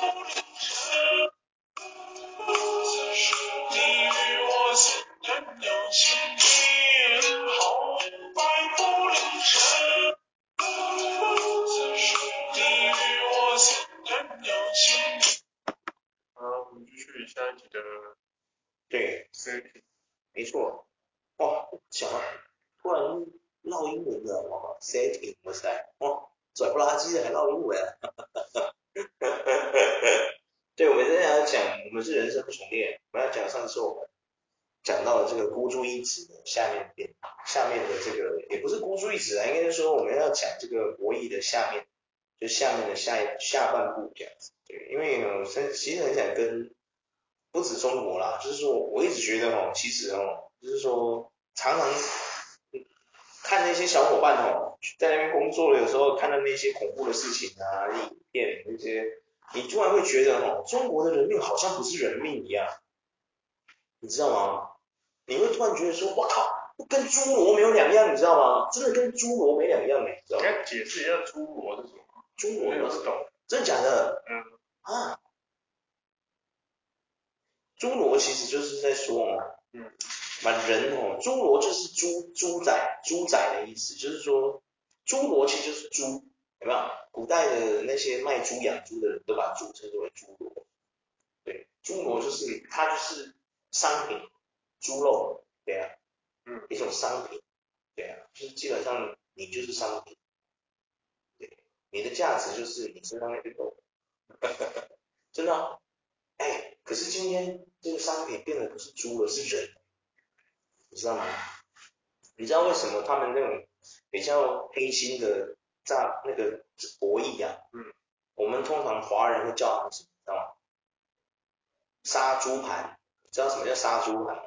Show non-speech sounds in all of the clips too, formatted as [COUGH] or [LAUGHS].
Holy 下面就下面的下下半部这样子，对，因为呢，其实很想跟不止中国啦，就是说我一直觉得哦，其实哦，就是说常常看那些小伙伴哦，在那边工作的时候，看到那些恐怖的事情啊，影片那些，你突然会觉得哦，中国的人命好像不是人命一样，你知道吗？你会突然觉得说，我靠！跟猪罗没有两样，你知道吗？真的跟猪罗没两样，你知道吗？你要解释一下猪罗是什么？猪罗不是懂？真的假的？嗯。啊。猪罗其实就是在说哦，嗯，把人哦，猪罗就是猪猪仔猪仔的意思，就是说猪罗其实就是猪，有没有？古代的那些卖猪养猪的人都把猪称之为猪罗。对，猪罗就是它就是商品，猪肉，对啊。嗯，一种商品，对啊，就是基本上你就是商品，对，你的价值就是你身上那个肉，真的啊，哎，可是今天这个商品变得不是猪了，是人，你知道吗？你知道为什么他们那种比较黑心的诈那个博弈啊？嗯，我们通常华人会叫他们什么？知道吗？杀猪盘，知道什么叫杀猪盘吗？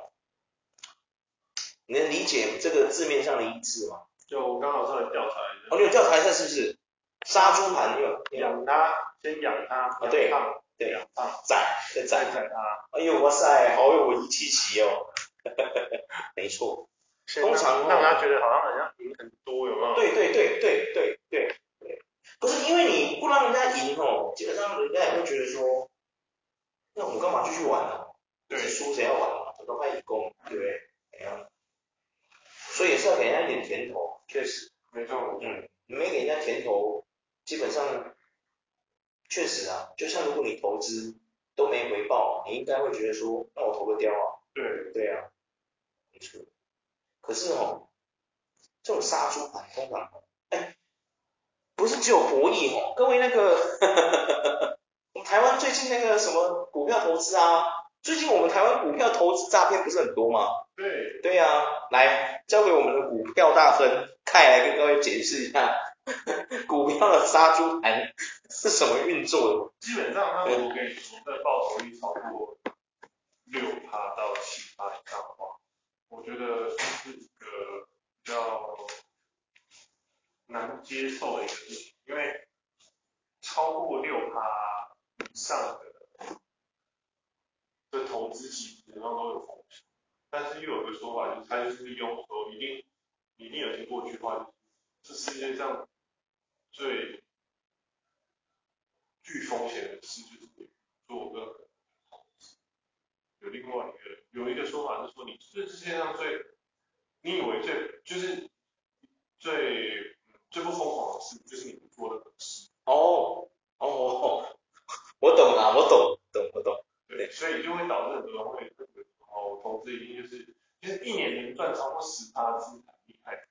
你能理解这个字面上的意思吗？就我刚好上来调查一下。哦，你有调查一下是不是？杀猪盘，你有养它，先养它。啊，对，对，养它，宰，再宰宰它。哎呦，哇塞，好有文艺气息哦。[LAUGHS] 没错。通常让他觉得好像好像赢很多，有没有？对对对对对对对。不是因为你不让人家赢哦，基本上人家也会觉得说，那我们干嘛继续玩呢？对，输谁要玩嘛？都派以攻，对不对？怎样？所以也是要给人家一点甜头，确实，没错，嗯，你没给人家甜头，基本上，确实啊，就像如果你投资都没回报，你应该会觉得说，那我投个雕啊，对，对啊，没错，可是哦，这种杀猪盘通常，哎，不是只有博弈哦，各位那个，[LAUGHS] 我们台湾最近那个什么股票投资啊，最近我们台湾股票投资诈骗不是很多吗？对，对呀、啊，来交给我们的股票大亨凯来跟各位解释一下，股票的杀猪盘是什么运作的？基本上，他如果给你说的报酬率超过六趴到七趴以上的话，我觉得是一个比较难接受的一个事情，因为超过六趴以上的的投资基本上都有风险。但是又有个说法，就是他就是用说一定一定有听过一句话，就是这世界上最具风险的事就是做个投资。有另外一个有一个说法是说，你这世界上最你以为最就是最最不疯狂的事，就是你不做的本事。哦哦，我懂了，我懂懂我懂。对，所以就会导致很多人会。哦，投资一定就是，就是一年年赚超过十趴是很厉害，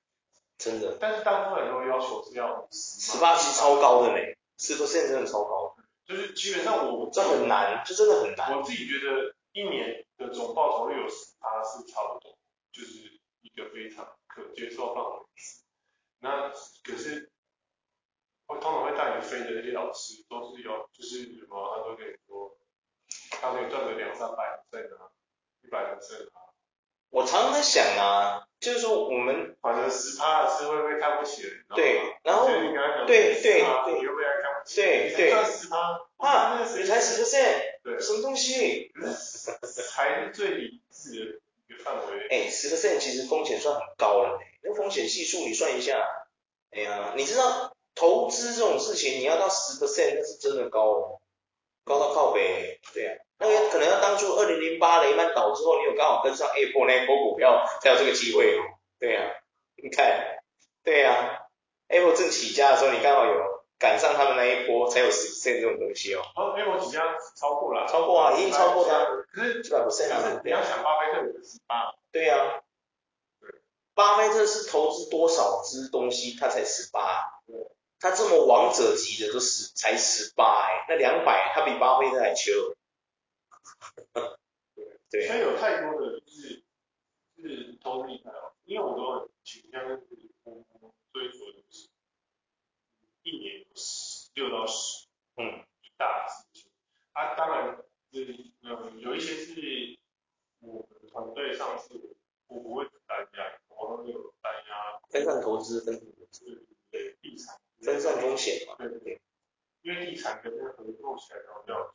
真的。但是大部分人都要求是要十八级超高的呢，十 percent 真的超高。就是基本上我这很难，这真的很难。我自己觉得一年的总报酬率有十趴是差不多，就是一个非常可接受范围。那可是会通常会带你飞的那些老师都是有，就是什么他都跟你说，他可以赚个两三百 percent 啊。一百个字啊！我常常在想啊，就是说我们反正十趴的是会不会看不起人？对，然后对对对，你会不会看不起？对对，十趴啊，你才十 percent，对，什么东西？才是最理智的一个范围。哎，十 percent 其实风险算很高了，那风险系数你算一下，哎呀，你知道投资这种事情，你要到十 percent 那是真的高哦。高到靠北，对啊，那个可能要当初二零零八雷曼倒之后，你有刚好跟上 Apple 那一波股票，才有这个机会哦。对啊，你看，对啊，Apple 正起家的时候，你刚好有赶上他们那一波，才有十 percent 这种东西哦。哦，Apple 起家超过了，超过啊，已经超过它。可是几百 percent 啊，你要想巴菲特五十八。对啊，巴菲特是投资多少支东西，他才十八。他这么王者级的都十才十八哎，那两百他比巴菲特还秋。[LAUGHS] 对，所以有太多的就是就是投资理财哦，因为我都很倾向是追求就是一年有十六到十嗯。一大事情啊，当然就是嗯有一些是我们团队上是我不会单押，我都有单押分散投资，分散投资。对地产。分散风险嘛，对对对，因为地产跟那合作起来然后比较，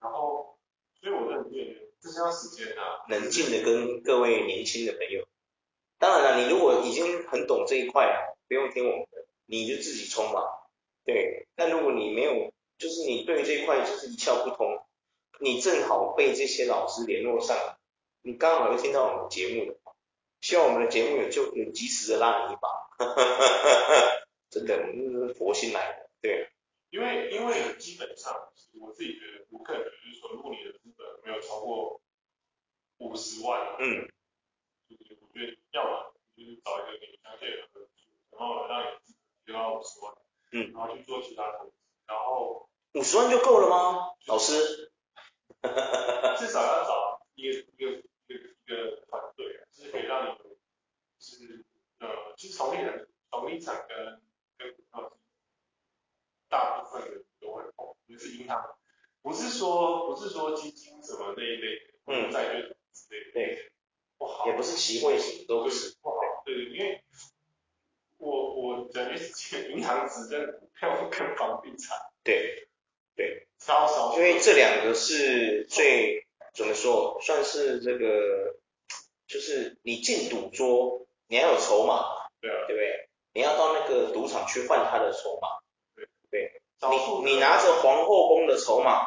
然后所以我认为这是要时间啊。冷静的跟各位年轻的朋友，当然了，你如果已经很懂这一块啊，不用听我们的，你就自己冲嘛。对，但如果你没有，就是你对这一块就是一窍不通，你正好被这些老师联络上，你刚好又听到我们的节目的话，希望我们的节目有就有及时的拉你一把。[LAUGHS] 真的，那是佛心来的，对。因为因为基本上，我自己觉得，我个人觉得就是说，如果你的资本没有超过五十万，嗯，就是我觉得要么就是找一个你相对的然后让你提高五十万，嗯，然后去做其他投资，然后五十万就够了吗？老师，[LAUGHS] 至少要找一个一个一个一个团队啊，就是可以让你，就是呃，其实从利人从利产跟跟股票大部分的人都会碰，就是银行，不是说不是说基金什么那一类，嗯，债券之类的，对，不好，也不是期货什么都不是，不好，对，因为我我感觉是银行只认股票跟房地产，对对，稍稍，因为这两个是最怎么说，算是这个，就是你进赌桌，你要有筹码，对啊，对不对？你要到那个赌场去换他的筹码。对，你你拿着皇后宫的筹码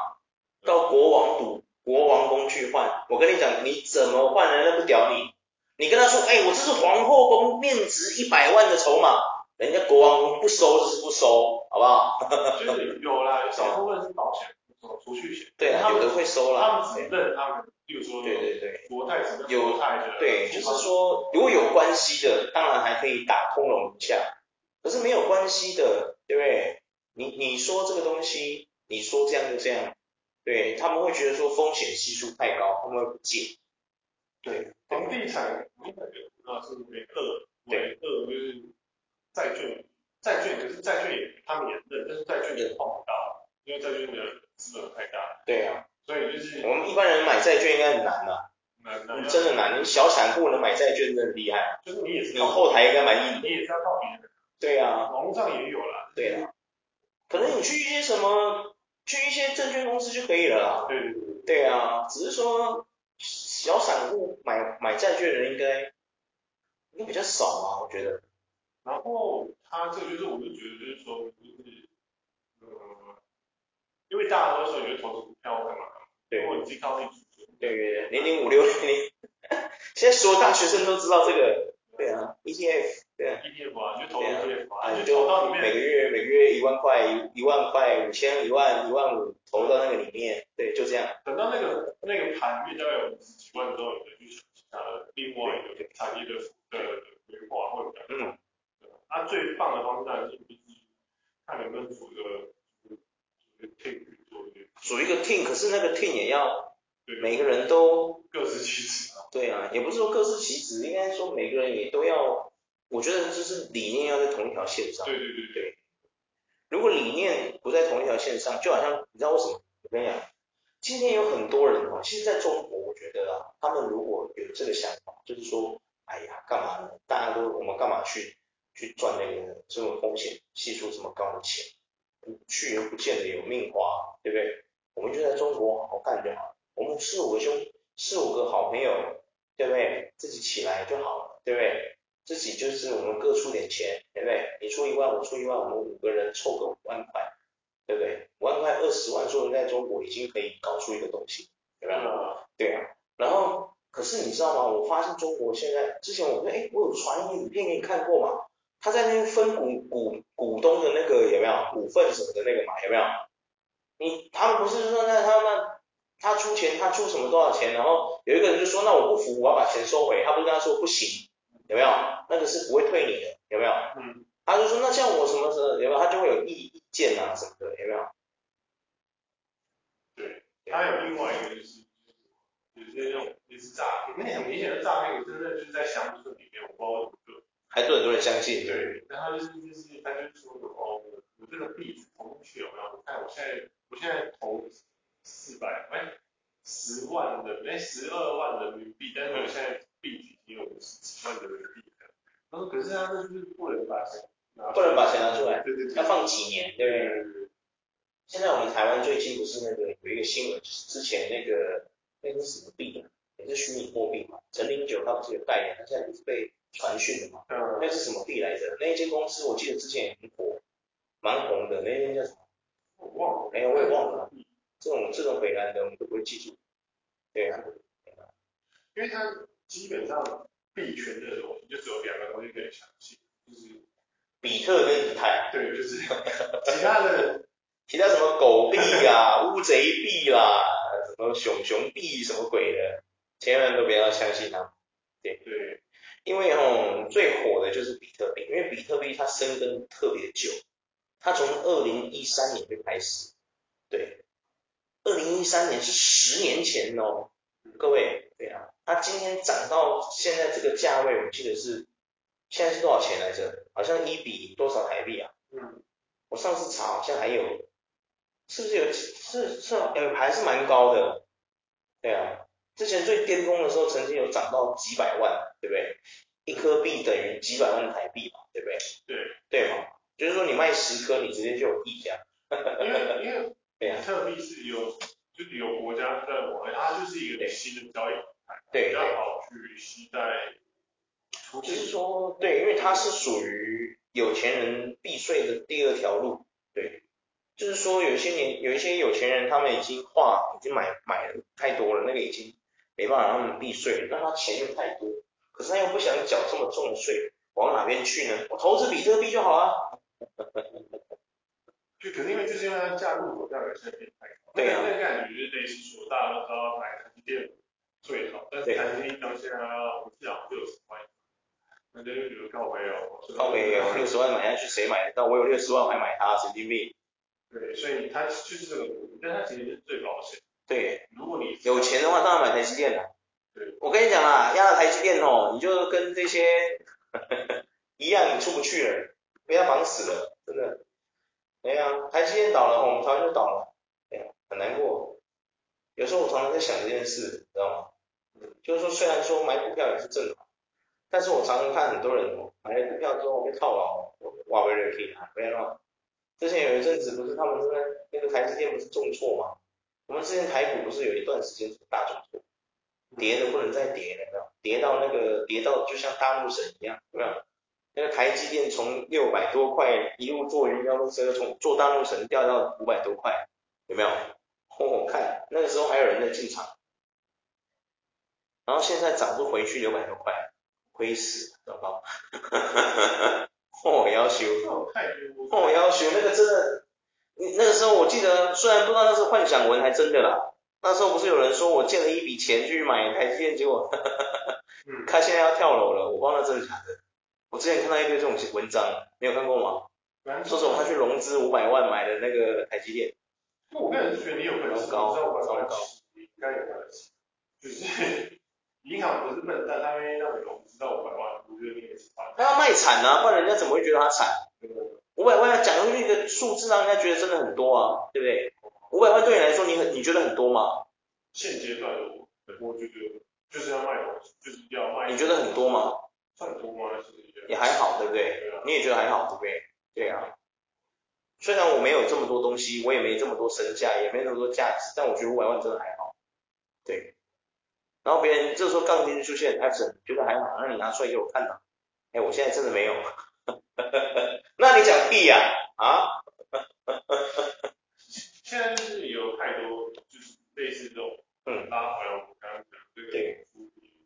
到国王赌国王宫去换，我跟你讲，你怎么换人家不屌你？你跟他说，哎，我这是皇后宫面值一百万的筹码，人家国王宫不收就是不收，好不好？[LAUGHS] 就是有啦，少部分是保险，什么储蓄险，对，他们都会收了，他们只认他们，比如说，对对对，国泰只有国泰的，对，就是说如果有关系的，当然还可以打通融一下，可是没有关系的，对不对？你你说这个东西，你说这样就这样，对，他们会觉得说风险系数太高，他们会不借。对，房地产，房地产那是为二，为二就是债券，债券可是债券也他们也认，但是债券也碰不到，因为债券的资本太大。对啊，所以就是我们一般人买债券应该很难呐，难难，真的难，你小散户能买债券真的很厉害，就是你也是，你后台应该买一，你也是要靠别人。对啊，网络上也有啦，对啊。可能你去一些什么，去一些证券公司就可以了啦。对对对。对啊，只是说小散户买买债券的人应该应该比较少啊，我觉得。然后他这个就是，我就觉得就是说，就是呃，因为大家都说你觉得投资股票干嘛？对。如果你自己靠自己。对对对，零零五六零零，[LAUGHS] 现在所有大学生都知道这个。对啊，ETF。对啊，ETF 啊，就投 ETF 啊，你就每个月每个月一万块，一万块五千一万一万五投到那个里面，对，就这样。等到那个那个盘面大概有五十几万之后，你再去想另外一个产业的的规划或者嗯，那最棒的方式就是你看能不能组一个组一个 team 可是那个 team 也要每个人都各司其职啊。对啊，也不是说各司其职，应该说每个人也都要。我觉得就是理念要在同一条线上。对对对对。如果理念不在同一条线上，就好像你知道为什么？我跟你讲，今天有很多人哦，其实在中国，我觉得啊，他们如果有这个想法，就是说，哎呀，干嘛呢？大家都我们干嘛去去赚那个这种风险系数这么高的钱？去又不见得有命花，对不对？我们就在中国好好干就好了。我们四五个兄，四五个好朋友，对不对？自己起来就好了，对不对？自己就是我们各出点钱，对不对？你出一万，我出一万，我们五个人凑个五万块，对不对？五万块二十万上说在中国已经可以搞出一个东西，对吧？对啊。然后，可是你知道吗？我发现中国现在，之前我说，哎，我有传一个影片给你看过嘛？他在那边分股股股东的那个有没有股份什么的那个嘛？有没有？你他们不是说那他们他出钱，他出什么多少钱？然后有一个人就说，那我不服，我要把钱收回。他不是跟他说不行，有没有？那个是不会退你的，有没有？嗯。他就说，那像我什么时候有没有？他就会有意意见啊什么的，有没有？对，他有另外一个就是。有些那种也是诈骗，那很明显的诈骗，我真的就是在乡村里面，我不知道怎么还是很多人相信，对。然后就是就是他就说哦，我这个币投进去有没有？我看我现在我现在投四百哎十万的哎十二万人民币，但是我现在币已经有五十几万人民币了。他说可是他那就是不能把钱拿不能把钱拿出来，对对对，要放几年，对不对？现在我们台湾最近不是那个有一个新闻，就是之前那个。那个什么币啊？也是虚拟货币嘛。陈林九他不是有代言，他现在不是被传讯的嘛？嗯。那是什么币来着？那一间公司我记得之前也很火，蛮红的。那间叫什么？我忘了。哎呀，我也忘了。这种这种北南的我们都不会记住。对啊。因为它基本上币圈的东西就只有两个东西可以相信，就是比特跟以太。对，就是 [LAUGHS] 其他的，[LAUGHS] 其他什么狗币啊、[LAUGHS] 乌贼币啦。什么熊熊币什么鬼的，千万都不要相信他们。对对，因为哦，最火的就是比特币，因为比特币它生根特别久，它从二零一三年就开始。对，二零一三年是十年前哦，各位，对啊，它今天涨到现在这个价位，我记得是现在是多少钱来着？好像一比多少台币啊？嗯，我上次查好像还有。是不是有是是呃还是蛮高的，对啊，之前最巅峰的时候曾经有涨到几百万，对不对？一颗币等于几百万台币嘛，对不对？对对嘛，就是说你卖十颗，你直接就有溢价。[LAUGHS] 因为因为比特币是有就是有国家在玩，它就是一个新的交易平台，对，比较好去携带。就是说，对，因为它是属于有钱人避税的第二条路，对。就是说，有些年有一些有钱人，他们已经花，已经买买了太多了，那个已经没办法让他们避税，那他钱又太多，可是他又不想缴这么重的税，往哪边去呢？我投资比特币就好啊。就肯定因为就是因为它价入口价格现在变太高，对啊，那个感觉就是类似说，大家都知道买台积电最好，但是台积电到现在我记得好像六十万，那就觉得靠北哦，靠北哦，六十万买下去谁买得到？我有六十万还买它，神经病。对，所以它就是这个，但它其实是最保险。对，如果你有钱的话，当然买台积电了。对，我跟你讲啊，压了台积电哦，你就跟这些呵 [LAUGHS] 呵一样，你出不去了，被他绑死了，真的。哎呀，台积电倒了，我们台湾就倒了，哎呀，很难过。有时候我常常在想这件事，知道吗？就是说，虽然说买股票也是正常，但是我常常看很多人哦，买了股票之后被套牢，挖回来可以拿，不要乱。之前有一阵子不是他们那个那个台积电不是重挫吗？我们之前台股不是有一段时间是大重挫，跌的不能再跌了，有没有？跌到那个跌到就像大陆神一样，有没有？那个台积电从六百多块一路坐云霄飞车，从做大陆神掉到五百多块，有没有？我看那个时候还有人在进场，然后现在涨不回去六百多块，亏死，知道吧？[LAUGHS] 哦，要求，哦，要求，那个真的，你那个时候我记得，虽然不知道那是幻想文还真的啦，那时候不是有人说我借了一笔钱去买台积电，结果，哈哈哈，嗯，看现在要跳楼了，我忘了真的假的。我之前看到一堆这种文章，你有看过吗？说什么他去融资五百万买的那个台积电。我个人是觉得你有本事，高，高，高，高，应该有本事，就是。银行不是笨蛋，他愿意让你融资到五百万，我觉得你也是。他要卖惨啊，不然人家怎么会觉得他惨？五百万要讲出一个数字，让人家觉得真的很多啊，对不对？五百万对你来说，你很你觉得很多吗？现阶段我我觉得就是要卖东西，就是要卖。你觉得很多吗？算多吗？也还好，对不对？对啊。你也觉得还好，对不对？对啊。虽然我没有这么多东西，我也没这么多身价，也没那么多价值，但我觉得五百万真的还好。对。然后别人这时候杠精出现，Epson 觉得还好，那你拿出来给我看呐。哎，我现在真的没有。[LAUGHS] 那你讲屁呀？啊？现在就是有太多就是类似这种，嗯，拉回来我们刚刚讲这个，对，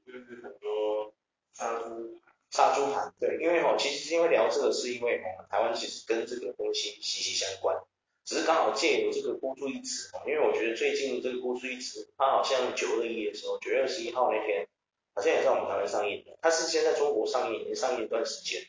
就是很多杀猪杀猪盘，对，因为哈，其实因为聊这个是因为哈，台湾其实跟这个东西息息相关。只是刚好借由这个孤注一掷，因为我觉得最近这个孤注一掷，它好像九二一的时候，九月二十一号那天，好像也在我们台湾上映的。它是先在中国上映，已经上映一段时间，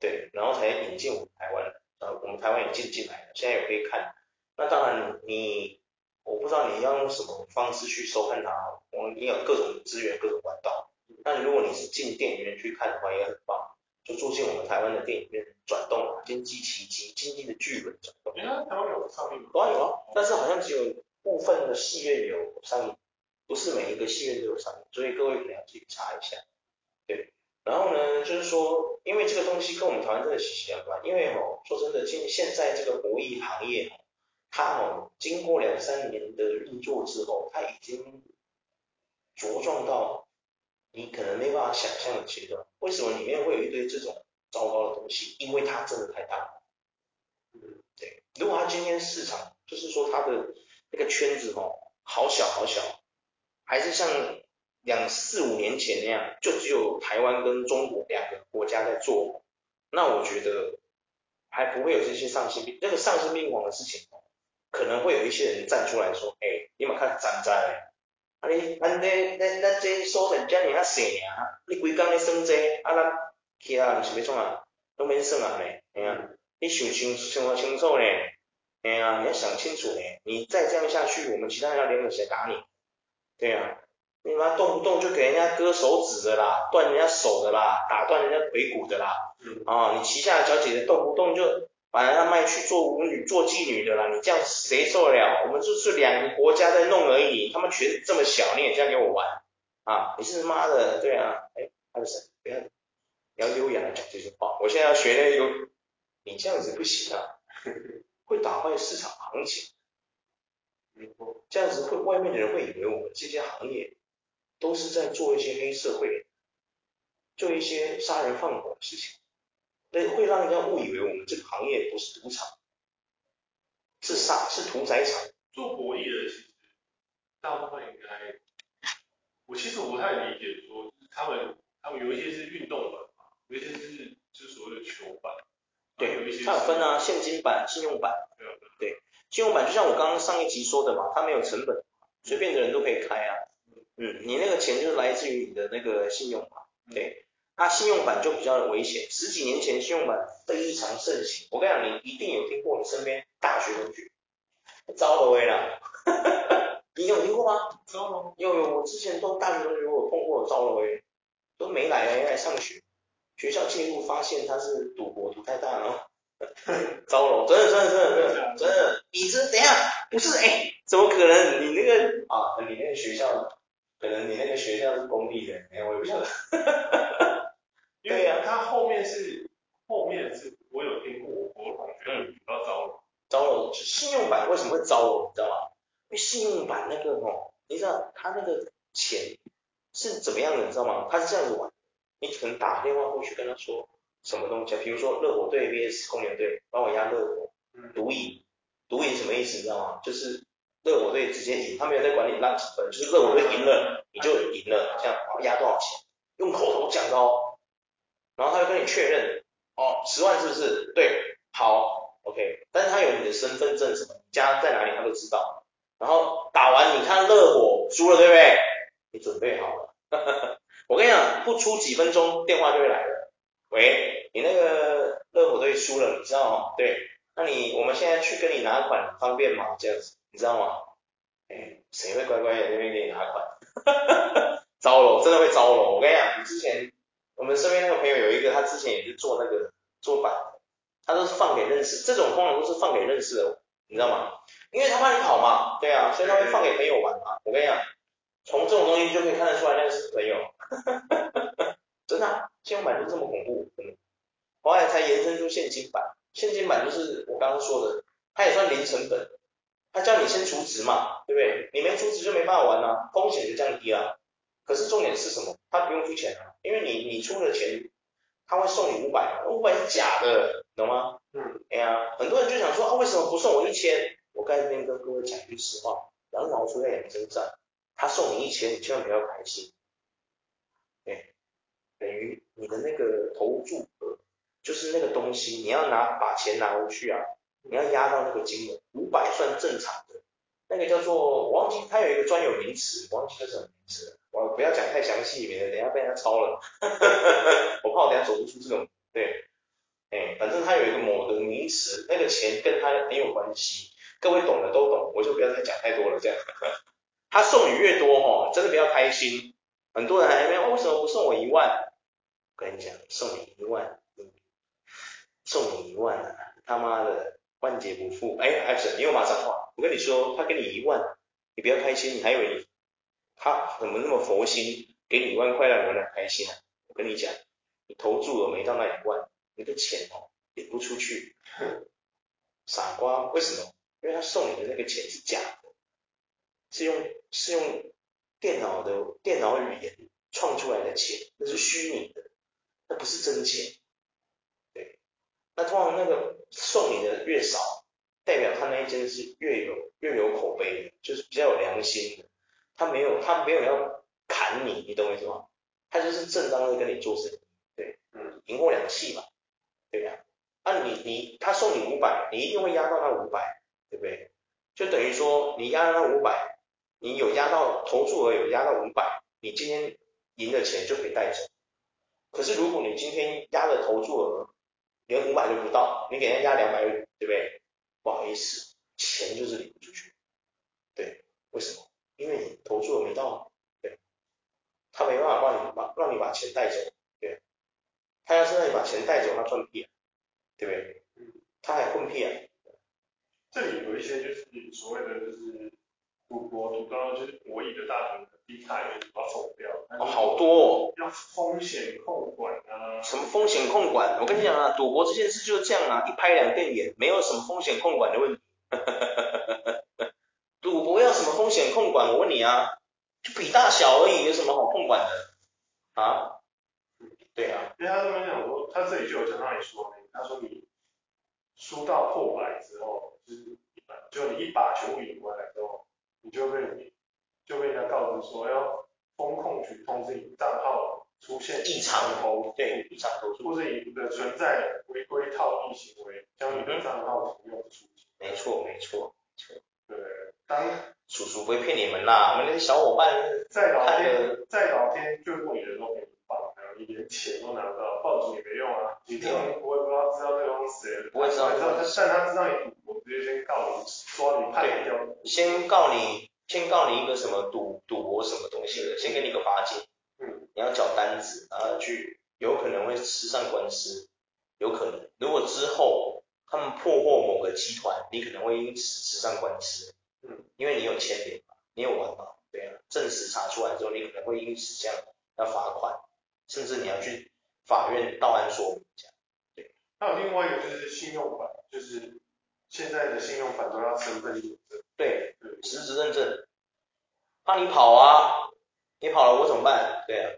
对，然后才引进我们台湾，呃，我们台湾引进进来的，现在也可以看。那当然你，我不知道你要用什么方式去收看它，我们也有各种资源、各种管道。那如果你是进电影院去看的话，也很棒。就住进我们台湾的电影院转动啊，经济奇迹，经济的巨轮转动。哎，台湾有上映吗？当然有啊，但是好像只有部分的戏院有上映，不是每一个戏院都有上映，所以各位可能要自己查一下。然后呢，就是说，因为这个东西跟我们台湾真的息息相关，因为哦，说真的，现现在这个博弈行业，它哦，经过两三年的运作之后，它已经茁壮到。你可能没办法想象的阶段，为什么里面会有一堆这种糟糕的东西？因为它真的太大了。嗯，对。如果它今天市场就是说它的那个圈子哦，好小好小，还是像两四五年前那样，就只有台湾跟中国两个国家在做，那我觉得还不会有这些丧心病那个丧心病狂的事情，可能会有一些人站出来说，哎，你们看站在。啊你，咱这咱咱这所在遮尔啊细尔，你规工咧算这，啊咱其他人是要创啊，都免算啊咧，哎呀，你想清想得清楚嘞，哎呀，你要想清楚嘞，你再这样下去，我们其他人要联合起来打你，对啊，你妈动不动就给人家割手指的啦，断人家手的啦，打断人家腿骨的啦，啊，你旗下的小姐姐动不动就。把人家卖去做舞女、做妓女的啦，你这样谁受得了？我们就是两个国家在弄而已，他们圈子这么小，你也这样给我玩啊？你是妈的，对啊，哎，他是谁？不要，你要优雅的讲这句话。我现在要学那个优，你这样子不行啊，[LAUGHS] 会打坏市场行情。这样子会外面的人会以为我们这些行业都是在做一些黑社会，做一些杀人放火的事情。那会让人家误以为我们这个行业不是赌场，是杀是屠宰场。做博弈的其实大部分应该，我其实我不太理解说，就是他们他们有一些是运动版嘛，有一些是就是所谓的球版，对，有一些它有分啊，现金版、信用版。对对，信用版就像我刚刚上一集说的嘛，它没有成本，随便的人都可以开啊。嗯，你那个钱就是来自于你的那个信用卡，对。那、啊、信用版就比较危险，十几年前信用版非常盛行。我跟你讲，你一定有听过，你身边大学同学招了威了，[LAUGHS] 你有听过吗？招了，有有，我之前都大学同学我有碰过招了威，都没来没来上学，学校介入发现他是赌博赌太大了，[LAUGHS] 招了，真的真的真的真的真的，你这等一下不是哎、欸，怎么可能？你那个啊，你那个学校，可能你那个学校是公立的，哎，我也不晓得。对呀、啊，他后面是后面是，我有听过我同学嗯，要招了，招了，信用版为什么会招了，你知道吗？因为信用版那个哦，你知道他那个钱是怎么样的，你知道吗？他是这样子玩，你可能打电话过去跟他说什么东西，比如说热火队 VS 公牛队，帮我压热火，赌赢，赌赢什么意思，你知道吗？就是热火队直接赢，他没有在管你让几分，就是热火队赢了你就赢了，这样压多少钱，用口头讲的哦。然后他会跟你确认，哦，十万是不是？对，好，OK。但是他有你的身份证什么，家在哪里他都知道。然后打完你看热火输了对不对？你准备好了。[LAUGHS] 我跟你讲，不出几分钟电话就会来了。喂，你那个热火队输了，你知道吗？对，那你我们现在去跟你拿款方便吗？这样子，你知道吗？哎，谁会乖乖在那边给你拿款？[LAUGHS] 糟了，真的会糟了。我跟你讲，你之前。我们身边那个朋友有一个，他之前也是做那个做板的，他都是放给认识，这种通常都是放给认识的，你知道吗？因为他怕你跑嘛，对啊，所以他会放给朋友玩嘛。我跟你讲，从这种东西就可以看得出来那个是朋友，哈哈哈真的、啊，信用版就这么恐怖，嗯，后来才延伸出现金版，现金版就是我刚刚说的，它也算零成本，他叫你先储值嘛，对不对？你没储值就没办法玩啊，风险就降低了。可是重点是什么？他不用出钱啊，因为你你出了钱，他会送你五百，五百是假的，懂吗？嗯，哎呀，很多人就想说啊，为什么不送我一千？我在这边跟各位讲句实话，羊毛出在羊身上，他送你一千，你千万不要开心。对，等于你的那个投注额，就是那个东西，你要拿把钱拿回去啊，你要压到那个金额，五百算正常的，那个叫做我忘记，它有一个专有名词，我忘记叫什么名词，我不要讲太详细，免得等下被他抄了，[LAUGHS] 我怕我等下走不出这种，对，哎，反正它有一个某的名词，那个钱跟它很有关系，各位懂的都懂，我就不要再讲太多了，这样，[LAUGHS] 他送你越多哦，真的不要开心。很多人还没有，为什么不送我一万？跟你讲，送你一万，送你一万啊！他妈的，万劫不复！哎，艾神，你又骂脏话！我跟你说，他给你一万，你不要开心，你还以为他怎么那么佛心，给你一万块让你很开心啊？我跟你讲，你投注了没到那一万，你的钱哦，领不出去。傻瓜，为什么？因为他送你的那个钱是假的，是用是用。电脑的电脑语言创出来的钱，那是虚拟的，那不是真钱。对，那通常那个送你的越少，代表他那一间是越有越有口碑的，就是比较有良心的。他没有他没有要砍你，你懂我意思吗？他就是正当的跟你做生意。对，嗯，赢货两气嘛，对呀？啊你，你你他送你五百，你一定会压到那五百，对不对？就等于说你压到那五百。你有压到投注额有压到五百，你今天赢的钱就可以带走。可是如果你今天压的投注额连五百都不到，你给人家压两百五，对不对？不好意思，钱就是领不出去。对，为什么？因为你投注额没到，对，他没办法帮你把让你把钱带走，对，他要是让你把钱带走，他赚屁啊，对不对？他还混屁啊。这里有一些就是所谓的就是。赌博赌到就是博弈的大盘低开，把它否掉。哦，好多哦。要风险控管啊。什么风险控管？我跟你讲啊，赌博这件事就是这样啊，一拍两瞪眼，没有什么风险控管的问题。[LAUGHS] 赌博要什么风险控管？我问你啊，就比大小而已，有什么好控管的？啊？对啊。因为他这边讲说，他这里就有在那里说，他说你输到破百之后，就是一把，就你一把全部赢回来之后。你就被就被人家告知说，要风控局通知你账号出现异常投对异常投诉，或者你的存在违规套利行为，将你的账号停用出境。没错没错错。对，当叔叔不会骗你们啦，我们那些小伙伴在老天在老天眷顾你的时候给你连钱都拿不到，报警也没用啊，你根本不会不知道知道对方是谁，不会知道，但他知道你赌博，直接先告你，抓你判掉。先告你，先告你一个什么赌赌博什么东西的，先给你个罚金，嗯，你要缴单子，然后去，有可能会吃上官司，有可能，如果之后他们破获某个集团，你可能会因此吃上官司，嗯，因为你有牵连嘛，你有玩嘛，对啊，证实查出来之后，你可能会因此这样要罚款，甚至你要去法院到案说明这样，对。还有另外一个就是信用版，就是现在的信用版都要身份。对，实质认证，怕你跑啊，你跑了我怎么办？对啊，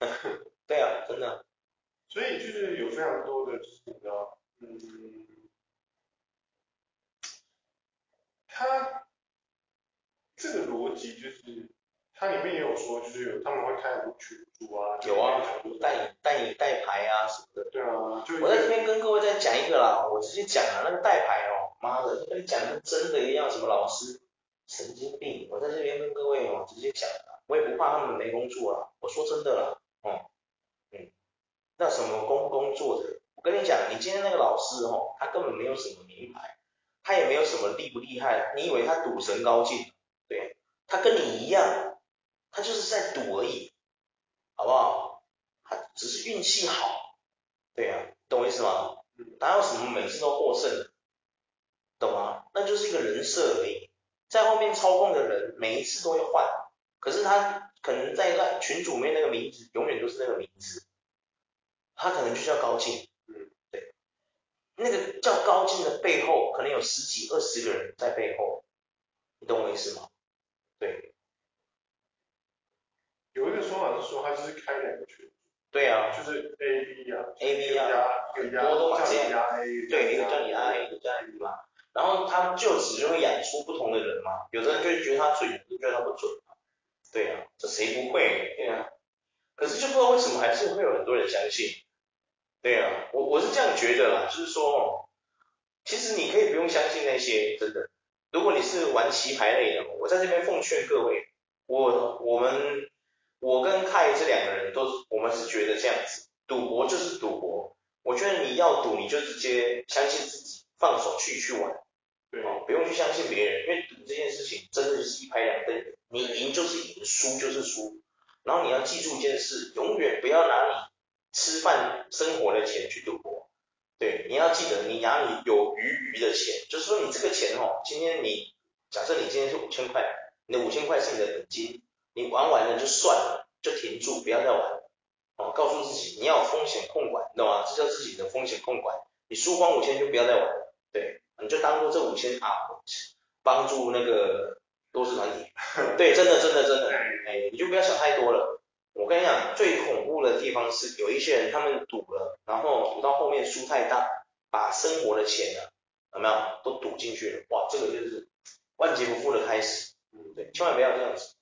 [LAUGHS] 对啊，真的。所以就是有非常多的，就是你知道，嗯，他这个逻辑就是，它里面也有说，就是有他们会开很多群组啊，有啊，带你带你带牌啊什么的。对啊，就我在这边跟各位再讲一个啦，我直接讲了那个带牌哦。妈的，跟你讲的真的一样，什么老师神经病！我在这边跟各位哦直接讲了，我也不怕他们没工作啊。我说真的啦，哦，嗯，那什么工不工作的？我跟你讲，你今天那个老师哦，他根本没有什么名牌，他也没有什么厉不厉害，你以为他赌神高进？对，他跟你一样，他就是在赌而已，好不好？他只是运气好，对啊，懂我意思吗？哪有什么每次都获胜？懂吗？那就是一个人设而已，在后面操控的人每一次都会换，可是他可能在那群主面那个名字永远都是那个名字，他可能就叫高进，嗯，对，那个叫高进的背后可能有十几二十个人在背后，你懂我意思吗？对，啊，就是 A B 啊，A B 啊，很多都把这样，对，一个叫你 I，一个叫你 B 嘛。然后他就此就会养出不同的人嘛，有的人就觉得他准，有的人觉得他不准嘛。对啊，这谁不会？对啊。可是就不知道为什么还是会有很多人相信。对啊，我我是这样觉得啦，就是说，其实你可以不用相信那些真的。如果你是玩棋牌类的，我在这边奉劝各位，我我们我跟凯这两个人都是，我们是觉得这样子，赌博就是赌博。我觉得你要赌，你就直接相信自己，放手去去玩。对，哦，不用去相信别人，因为赌这件事情真的就是一拍两瞪眼，你赢就是赢，输就是输。然后你要记住一件事，永远不要拿你吃饭生活的钱去赌博。对，你要记得，你拿你有余余的钱，就是说你这个钱哦，今天你假设你今天是五千块，你的五千块是你的本金，你玩完了就算了，就停住，不要再玩了。哦，告诉自己你要风险控管，你懂吗？这叫自己的风险控管。你输光五千就不要再玩了。对。你就当做这五千啊，帮助那个多事团体。[LAUGHS] 对，真的真的真的，哎，你就不要想太多了。我跟你讲，最恐怖的地方是有一些人他们赌了，然后赌到后面输太大，把生活的钱啊，有没有都赌进去了？哇，这个就是万劫不复的开始。嗯，对，千万不要这样子。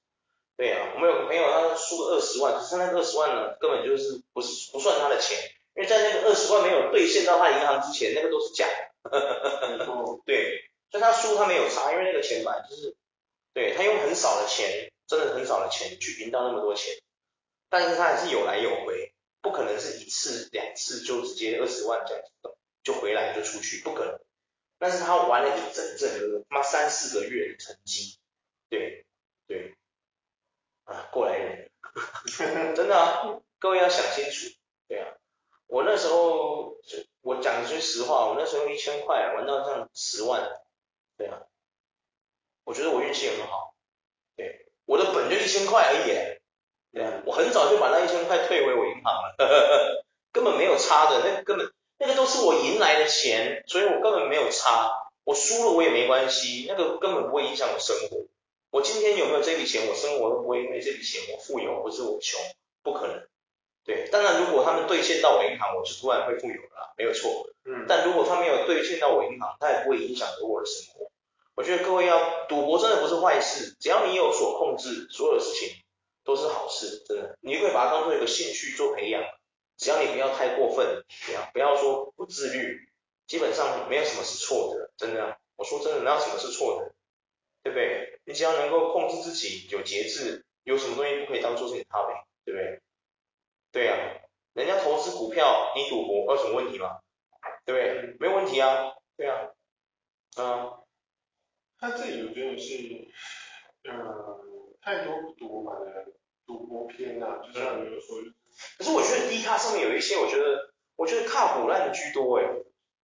对啊，我们有个朋友他输了二十万，可是那个二十万呢，根本就是不是不算他的钱，因为在那个二十万没有兑现到他银行之前，那个都是假的。[LAUGHS] 对，所以他输他没有差，因为那个钱本来就是，对，他用很少的钱，真的很少的钱去赢到那么多钱，但是他还是有来有回，不可能是一次两次就直接二十万这样子就回来就出去，不可能。但是他玩了一整整个妈三四个月的成绩，对对，啊过来人，[LAUGHS] 真的啊，各位要想清楚，对啊，我那时候。我讲句实话，我那时候一千块玩到这样十万，对啊，我觉得我运气很好，对，我的本就一千块而已，对啊，我很早就把那一千块退回我银行了，呵呵呵，根本没有差的，那根本那个都是我赢来的钱，所以我根本没有差，我输了我也没关系，那个根本不会影响我生活，我今天有没有这笔钱，我生活都不会因为这笔钱我富有或是我穷，不可能。对，当然如果他们兑现到我银行，我就突然会富有了，没有错。嗯，但如果他没有兑现到我银行，他也不会影响到我的生活。我觉得各位要赌博真的不是坏事，只要你有所控制，所有的事情都是好事，真的。你可以把它当做一个兴趣做培养，只要你不要太过分，不要不要说不自律，基本上没有什么是错的，真的。我说真的，哪有什么是错的？对不对？你只要能够控制自己，有节制，有什么东西不可以当做是你的对不对？对呀、啊，人家投资股票，你赌博，有什么问题吗？对不对？没有问题啊，对啊，嗯，他这里我觉得是，呃，太多赌博的赌博片啊，就像你有说、嗯，可是我觉得低卡上面有一些，我觉得，我觉得卡唬烂的居多诶，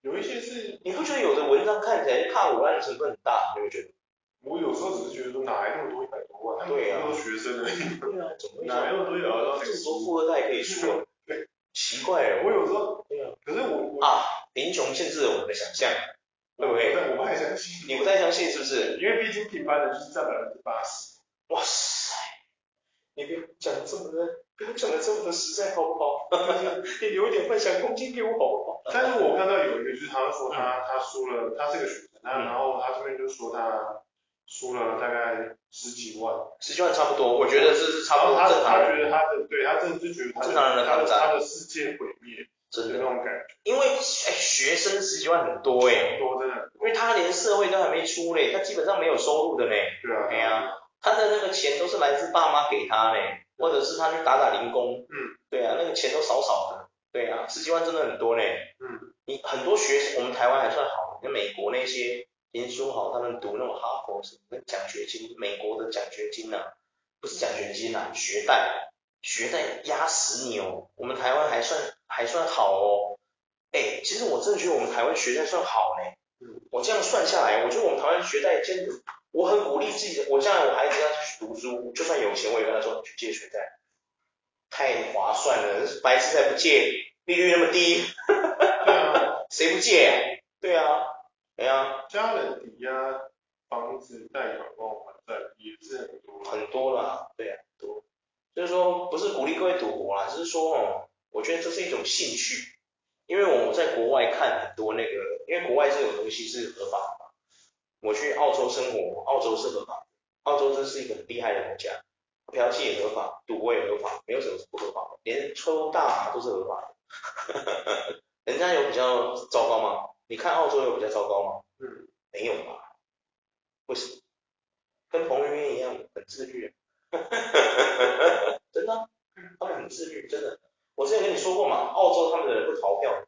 有一些是，你不觉得有的文章看起来卡唬烂的成分很大，你会觉得？我有时候只是觉得说哪来那么多一百多万？对啊，都是学生而已。对啊，怎么会？哪来那么多要要这么多富二代可以输？对，奇怪哦。我有时候，对啊，可是我啊，贫穷限制了我们的想象，对不对？我不太相信。你不太相信是不是？因为毕竟平凡的就是占百分之八十。哇塞，你别讲的这么的，不要讲的这么的实在好不好？[LAUGHS] 你留一点幻想空间给我好不好？但是我看到有一个，就是他说他他输了，他是个学生，那然后他这边就说他。输了大概十几万，十几万差不多，我觉得这是差不多正常。他觉得他的，对他真的是觉得他正常人的负他的世界毁灭，真的那种感觉。因为哎，学生十几万很多哎，很多真的，因为他连社会都还没出嘞，他基本上没有收入的嘞。对啊，对啊，他的那个钱都是来自爸妈给他嘞，或者是他去打打零工。嗯，对啊，那个钱都少少的。对啊，十几万真的很多嘞。嗯，你很多学生，我们台湾还算好，跟美国那些。听说好，他们读那种哈佛什么奖学金，美国的奖学金呐、啊，不是奖学金呐、啊，学贷，学贷压死你哦。我们台湾还算还算好哦。哎，其实我真的觉得我们台湾学贷算好呢。嗯，我这样算下来，我觉得我们台湾学贷真的，我很鼓励自己的。我将来我孩子要去读书，就算有钱，我也跟他说去借学贷，太划算了，白痴才不借，利率那么低，[LAUGHS] 对啊，谁不借啊？对啊。对啊，家人抵押房子贷款帮我还债也是很多，很多啦，对啊，多。就是说不是鼓励各位赌博啦，只是说哦，我觉得这是一种兴趣，因为我在国外看很多那个，因为国外这种东西是合法的嘛。我去澳洲生活，澳洲是合法的，澳洲真是一个很厉害的国家，嫖妓也合法，赌博也合法，没有什么是不合法的，连抽大麻都是合法的。[LAUGHS] 人家有比较糟糕吗？你看澳洲有比较糟糕吗？嗯，没有吧？为什么？跟彭于晏一样很自律。[LAUGHS] 真的、啊，他们很自律，真的。我之前跟你说过嘛，澳洲他们的人会逃票，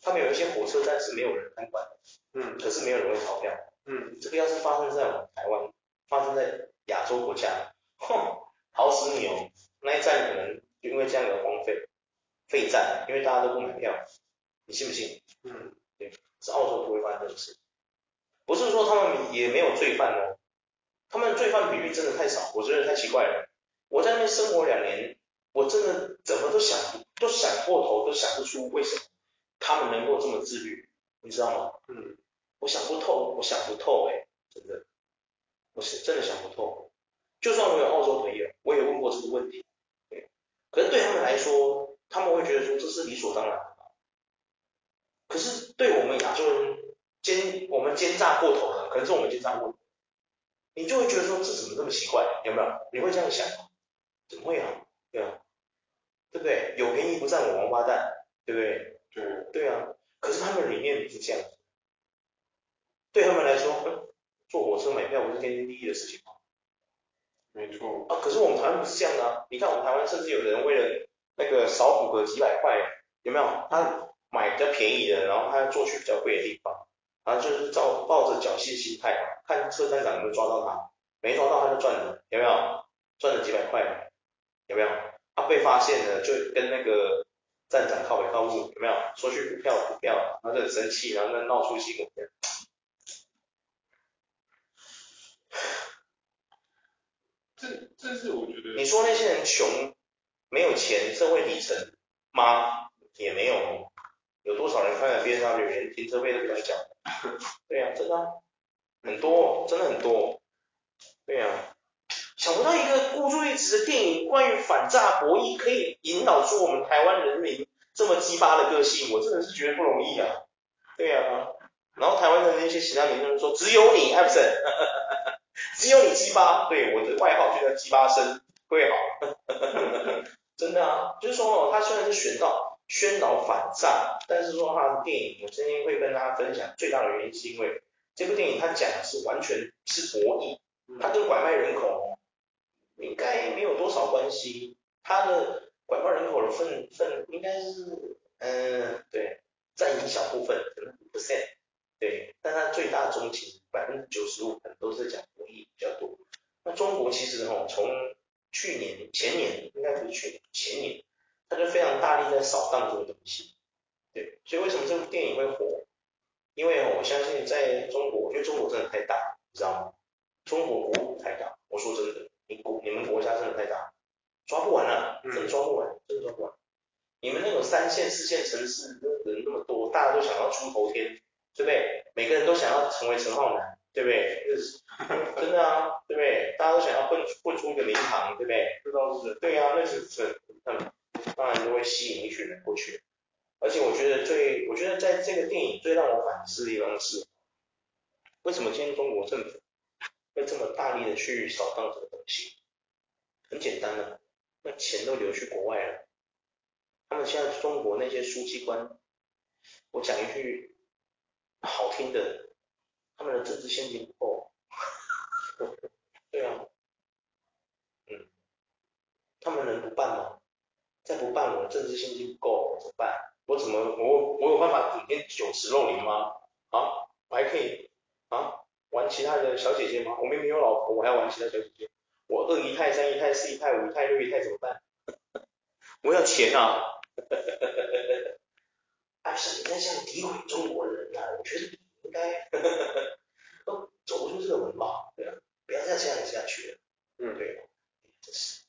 他们有一些火车站是没有人看管的，嗯，可是没有人会逃票，嗯，这个要是发生在我们台湾，发生在亚洲国家，哼，好死你哦，那一站可能就因为这样的荒废，废站，因为大家都不买票，你信不信？嗯，对，是澳洲不会发生这种事，不是说他们也没有罪犯哦。他们罪犯比例真的太少，我觉得太奇怪了。我在那边生活两年，我真的怎么都想不，都想破头，都想不出为什么他们能够这么自律，你知道吗？嗯，我想不透，我想不透哎，真的，我是真的想不透。就算我有澳洲朋友，我也问过这个问题，对，可是对他们来说，他们会觉得说这是理所当然的。可是对我们亚洲人奸，我们奸诈过头了，可能是我们奸诈过头。你就会觉得说，这怎么这么奇怪？有没有？你会这样想吗？怎么会啊？对啊，对不对？有便宜不占我王八蛋，对不对？对对啊。可是他们里面是这样子，对他们来说，嗯，坐火车买票不是天经地义的事情吗？没错。啊，可是我们台湾不是这样的啊！你看我们台湾甚至有的人为了那个少补个几百块，有没有？他买比较便宜的，然后他要坐去比较贵的地方。然后就是照抱着侥幸心态嘛，看车站长有没有抓到他，没抓到他就赚了，有没有？赚了几百块，有没有？他、啊、被发现了，就跟那个站长靠北靠母，有没有？说去补票补票，然后就很生气，然后就闹出新闻。这这是我觉得，你说那些人穷，没有钱，社会底层吗？也没有。有多少人开了 BMW 连停车费都不用缴？[LAUGHS] 对呀、啊，真的、很多，真的很多。对呀、啊，想不到一个孤注一掷的电影，关于反诈博弈，可以引导出我们台湾人民这么鸡巴的个性，我真的是觉得不容易啊。对呀、啊，然后台湾的那些其他民众说，只有你艾普森，[LAUGHS] 只有你鸡巴，对，我的外号就叫鸡巴生，会好。[LAUGHS] 真的啊，就是说哦，他虽然是选到。宣导反战，但是说他的电影，我今天会跟大家分享最大的原因是因为这部电影它讲的是完全是博弈，它跟拐卖人口应该没有多少关系，它的拐卖人口的份份应该是嗯对占一小部分，可能五 percent，对，但它最大宗其实百分之九十五可能都是讲博弈比较多。那中国其实哈从去年前年应该不是去年前年。他就非常大力在扫荡这个东西，对，所以为什么这部电影会火？因为我相信在中国，因为中国真的太大，你知道吗？中国国土太大，我说真的，你国你们国家真的太大，抓不完了，真的抓不完，真的抓不完。你们那种三线、四线城市，那人那么多，大家都想要出头天，对不对？每个人都想要成为陈浩南，对不对？就是真的啊，对不对？大家都想要混混出一个名堂，对不对？这倒是对啊，那是是嗯。当然就会吸引一群人过去，而且我觉得最，我觉得在这个电影最让我反思的地方是，为什么今天中国政府会这么大力的去扫荡这个东西？很简单的，那钱都流去国外了，他们现在中国那些书记官，我讲一句好听的，他们的政治献金不够，[LAUGHS] 对啊，嗯，他们能不办吗？再不办，我的政治献金不够，怎么办？我怎么我我有办法整天酒池肉林吗？啊，我还可以啊玩其他的小姐姐吗？我明明有老婆，我还要玩其他小姐姐？我二姨太、三姨太、四姨太、五姨太、六姨太怎么办？[LAUGHS] 我要钱啊！[LAUGHS] 哎，是你在这样诋毁中国人啊？我觉得你应该 [LAUGHS] 都走不出这个门吧？对啊，不要再这样下去了。嗯，对，真是。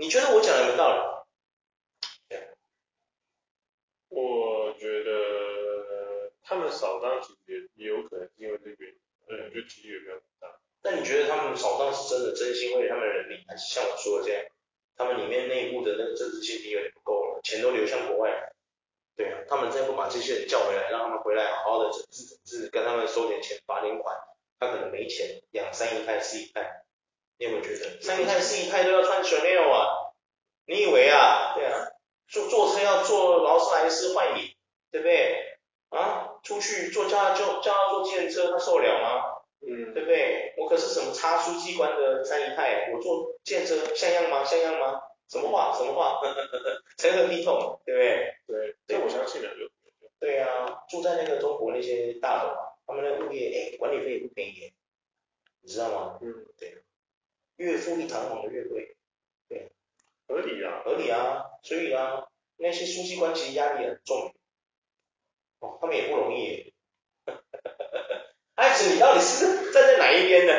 你觉得我讲的有没有道理？对，我觉得他们扫荡其实也有可能是因为这个原因，嗯，就几率也比较大。那你觉得他们扫荡是真的真心为他们人民，还是像我说的这样，他们里面内部的那个政治献金有点不够了？钱都流向国外了。对啊，他们再不把这些人叫回来，让他们回来好好的整治整治，跟他们收点钱罚点款，他可能没钱养三姨太四姨太。你有没有觉得三姨太四姨太都要穿 Chanel 啊？你以为啊？对啊，坐坐车要坐劳斯莱斯幻影，对不对？啊，出去坐叫他叫叫他坐计程车，他受得了吗？嗯，对不对？我可是什么差书记官的三姨太，我坐计程车像样吗？像样吗？什么话？什么话？成何体统？对不对？对，这我相信的。对啊，住在那个中国那些大楼啊，他们的物业，哎，管理费也不便宜，你知道吗？嗯，对，越富丽堂皇的越贵，对，合理啊，合理啊，所以啊，那些书记官其实压力很重。哦，他们也不容易。哎，你到底是站在哪一边呢？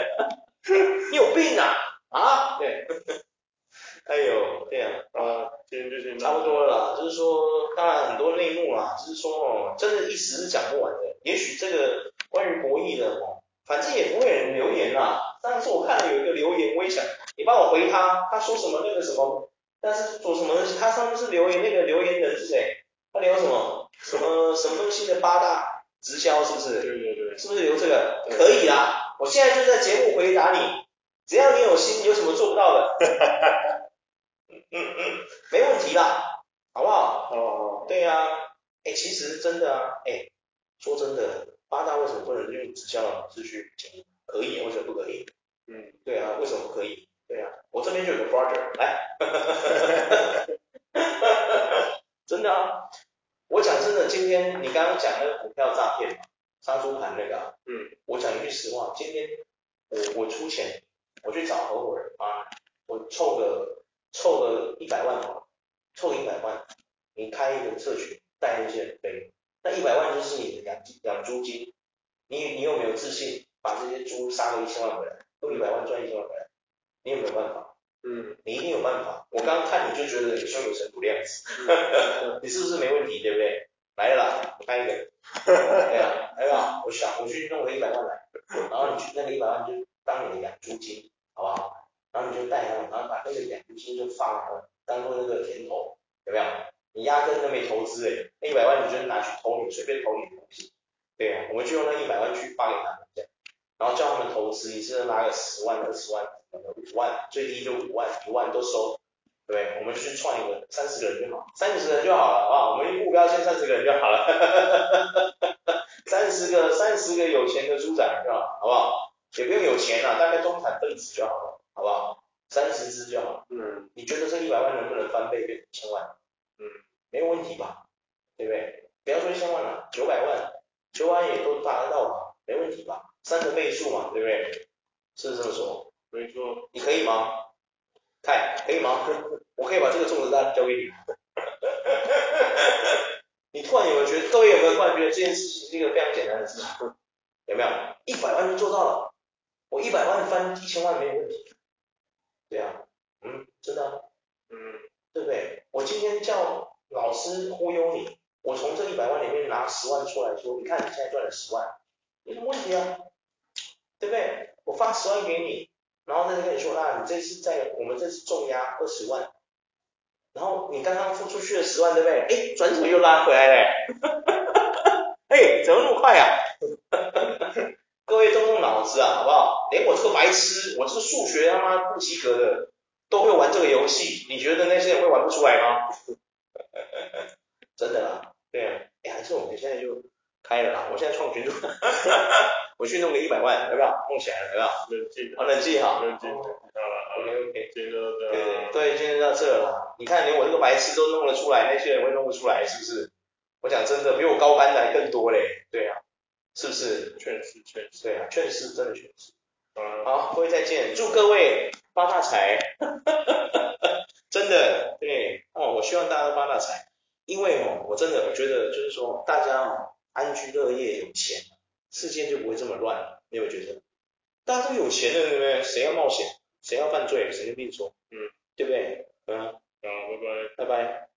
[LAUGHS] 你有病啊？啊？对。[LAUGHS] 哎呦，对啊，啊，今天就是差不多了啦。就是说，当然很多内幕啦，就是说哦，真的一时是讲不完的。也许这个关于博弈的哦，反正也不会有人留言啦。上次我看了有一个留言，我也想你帮我回他，他说什么那个什么，但是做什么东西？他上次是留言那个留言人是谁？他留什么？什么什么东西的八大直销是不是？对对对，是不是留这个？可以啦，我现在就在节目回答你，只要你有心，有什么做不到的？[LAUGHS] 嗯嗯嗯，没问题啦，好不好？哦哦，对呀，哎，其实真的啊，哎，说真的，八大为什么不能用直销的方式去经营？可以，为什么不可以？嗯，对啊，为什么不可以？对啊，我这边就有个 brother 来，[LAUGHS] 真的啊。我讲真的，今天你刚刚讲那个股票诈骗嘛，杀猪盘那个、啊，嗯，我讲一句实话，今天我我出钱，我去找合伙人啊，我凑个凑个一百万好了，凑一百万，你开一个社群，带那些人飞，那一百万就是你的养养猪金，你你有没有自信把这些猪杀个一千万回来，用一百万赚一千万回来，你有没有办法？嗯，你一定有办法。我刚刚看你就觉得你胸有成竹的样子，[LAUGHS] 你是不是没问题，对不对？来了，我看一个，[LAUGHS] 对啊，来吧，我想我去弄个一百万来，然后你去那个一百万就当你的养猪金，好不好？然后你就带他们，然后把那个养猪金就放了，当做那个甜头，有没有？你压根都没投资诶，那一百万你就拿去投你随便投你的东西，对啊，我们就用那一百万去发给他们这样，然后叫他们投资，一次拉个十万二十万。五万，最低就五万，一万都收，对不对？我们就去创一个三十个人就好，三十人就好了，啊？我们目标先三十个人就好了，[LAUGHS] 三十个三十个有钱的猪仔就好，好不好？也不用有钱啊，大概中产分子就好了，好不好？三十只就好。嗯。你觉得这一百万能不能翻倍变一千万？嗯，没有问题吧？对不对？不要说一千万了，九百万，九百万也都达得到吧？没问题吧？三个倍数嘛，对不对？是这么说？没错，你可以吗？看，可以吗？[LAUGHS] 我可以把这个种子单交给你。[LAUGHS] 你突然有没有觉得，各位有没有突然觉得这件事情是一个非常简单的事情？有没有？一百万就做到了，我一百万翻一千万没有问题。对啊，嗯，真的，嗯，对不对？我今天叫老师忽悠你，我从这一百万里面拿十万出来说，你看你现在赚了十万，有什么问题啊？对不对？我发十万给你。然后他就跟你说，那你这次在我们这次重压二十万，然后你刚刚付出去了十万，对不对？哎，转手又拉回来了，[LAUGHS] 哎，怎么那么快啊？[LAUGHS] 各位动动脑子啊，好不好？连我这个白痴，我这个数学他妈不及格的，都会玩这个游戏，你觉得那些人会玩不出来吗？[LAUGHS] 真的啦，对啊，哎，还是我们现在就开了啦，我现在创群主。我去弄个一百万，要不要？弄起来了，要不要？冷静，好，冷静，好，冷静，好了，OK OK，今天就这，对对对，今天到这了。你看，连我这个白痴都弄得出来，那些人会弄不出来，是不是？我讲真的，比我高班的还更多嘞，对啊，是不是？确实，确实，对啊，确实，真的确实。好，各位再见，祝各位发大财，真的，对哦，我希望大家都发大财，因为哦，我真的我觉得就是说，大家哦，安居乐业，有钱。世界就不会这么乱，你有没有觉得？大家都有钱了，对不对？谁要冒险？谁要犯罪？神经病说？嗯，对不对？嗯，好，拜拜，拜拜。